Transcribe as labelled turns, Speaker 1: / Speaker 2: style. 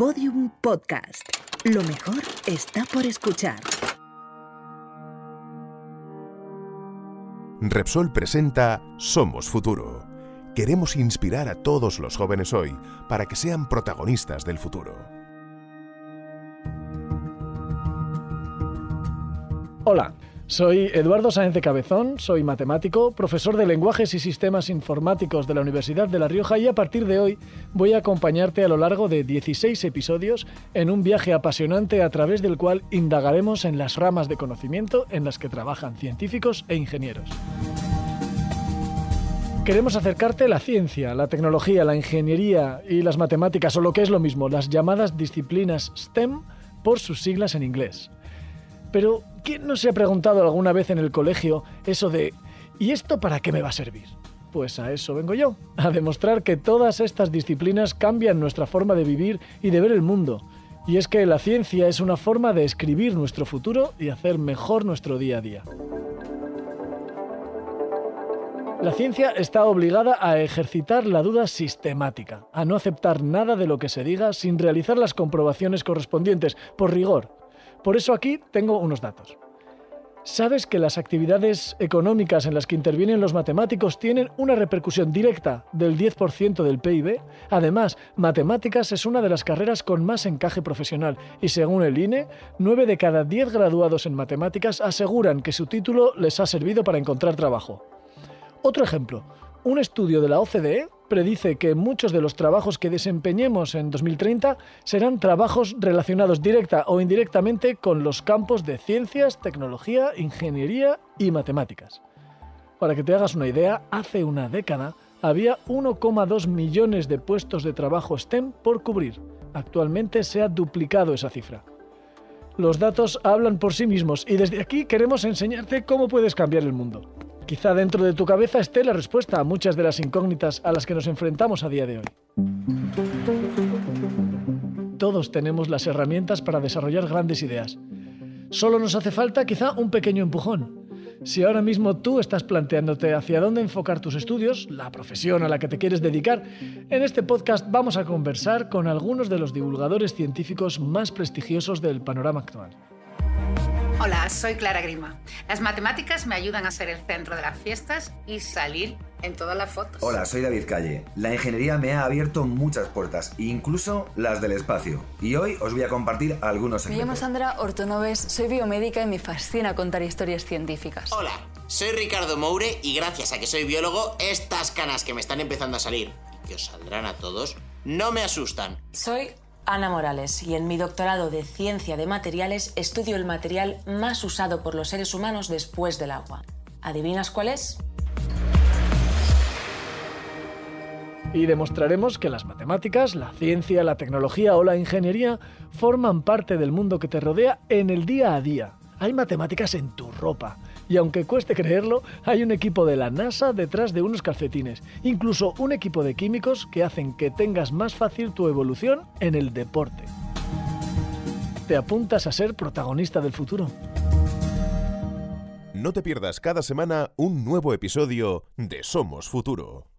Speaker 1: Podium Podcast. Lo mejor está por escuchar.
Speaker 2: Repsol presenta Somos Futuro. Queremos inspirar a todos los jóvenes hoy para que sean protagonistas del futuro.
Speaker 3: Hola, soy Eduardo Sáenz de Cabezón, soy matemático, profesor de lenguajes y sistemas informáticos de la Universidad de La Rioja y a partir de hoy voy a acompañarte a lo largo de 16 episodios en un viaje apasionante a través del cual indagaremos en las ramas de conocimiento en las que trabajan científicos e ingenieros. Queremos acercarte la ciencia, la tecnología, la ingeniería y las matemáticas, o lo que es lo mismo, las llamadas disciplinas STEM por sus siglas en inglés. Pero, ¿quién no se ha preguntado alguna vez en el colegio eso de ¿y esto para qué me va a servir? Pues a eso vengo yo, a demostrar que todas estas disciplinas cambian nuestra forma de vivir y de ver el mundo. Y es que la ciencia es una forma de escribir nuestro futuro y hacer mejor nuestro día a día. La ciencia está obligada a ejercitar la duda sistemática, a no aceptar nada de lo que se diga sin realizar las comprobaciones correspondientes, por rigor, por eso aquí tengo unos datos. ¿Sabes que las actividades económicas en las que intervienen los matemáticos tienen una repercusión directa del 10% del PIB? Además, matemáticas es una de las carreras con más encaje profesional y según el INE, 9 de cada 10 graduados en matemáticas aseguran que su título les ha servido para encontrar trabajo. Otro ejemplo, un estudio de la OCDE predice que muchos de los trabajos que desempeñemos en 2030 serán trabajos relacionados directa o indirectamente con los campos de ciencias, tecnología, ingeniería y matemáticas. Para que te hagas una idea, hace una década había 1,2 millones de puestos de trabajo STEM por cubrir. Actualmente se ha duplicado esa cifra. Los datos hablan por sí mismos y desde aquí queremos enseñarte cómo puedes cambiar el mundo. Quizá dentro de tu cabeza esté la respuesta a muchas de las incógnitas a las que nos enfrentamos a día de hoy. Todos tenemos las herramientas para desarrollar grandes ideas. Solo nos hace falta quizá un pequeño empujón. Si ahora mismo tú estás planteándote hacia dónde enfocar tus estudios, la profesión a la que te quieres dedicar, en este podcast vamos a conversar con algunos de los divulgadores científicos más prestigiosos del panorama actual.
Speaker 4: Hola, soy Clara Grima. Las matemáticas me ayudan a ser el centro de las fiestas y salir en todas las fotos.
Speaker 5: Hola, soy David Calle. La ingeniería me ha abierto muchas puertas, incluso las del espacio. Y hoy os voy a compartir algunos
Speaker 6: Me llamo. Sandra Ortonoves, soy biomédica y me fascina contar historias científicas.
Speaker 7: Hola, soy Ricardo Moure y gracias a que soy biólogo, estas canas que me están empezando a salir y que os saldrán a todos, no me asustan.
Speaker 8: Soy Ana Morales y en mi doctorado de Ciencia de Materiales estudio el material más usado por los seres humanos después del agua. ¿Adivinas cuál es?
Speaker 3: Y demostraremos que las matemáticas, la ciencia, la tecnología o la ingeniería forman parte del mundo que te rodea en el día a día. Hay matemáticas en tu ropa. Y aunque cueste creerlo, hay un equipo de la NASA detrás de unos calcetines. Incluso un equipo de químicos que hacen que tengas más fácil tu evolución en el deporte. ¿Te apuntas a ser protagonista del futuro?
Speaker 2: No te pierdas cada semana un nuevo episodio de Somos Futuro.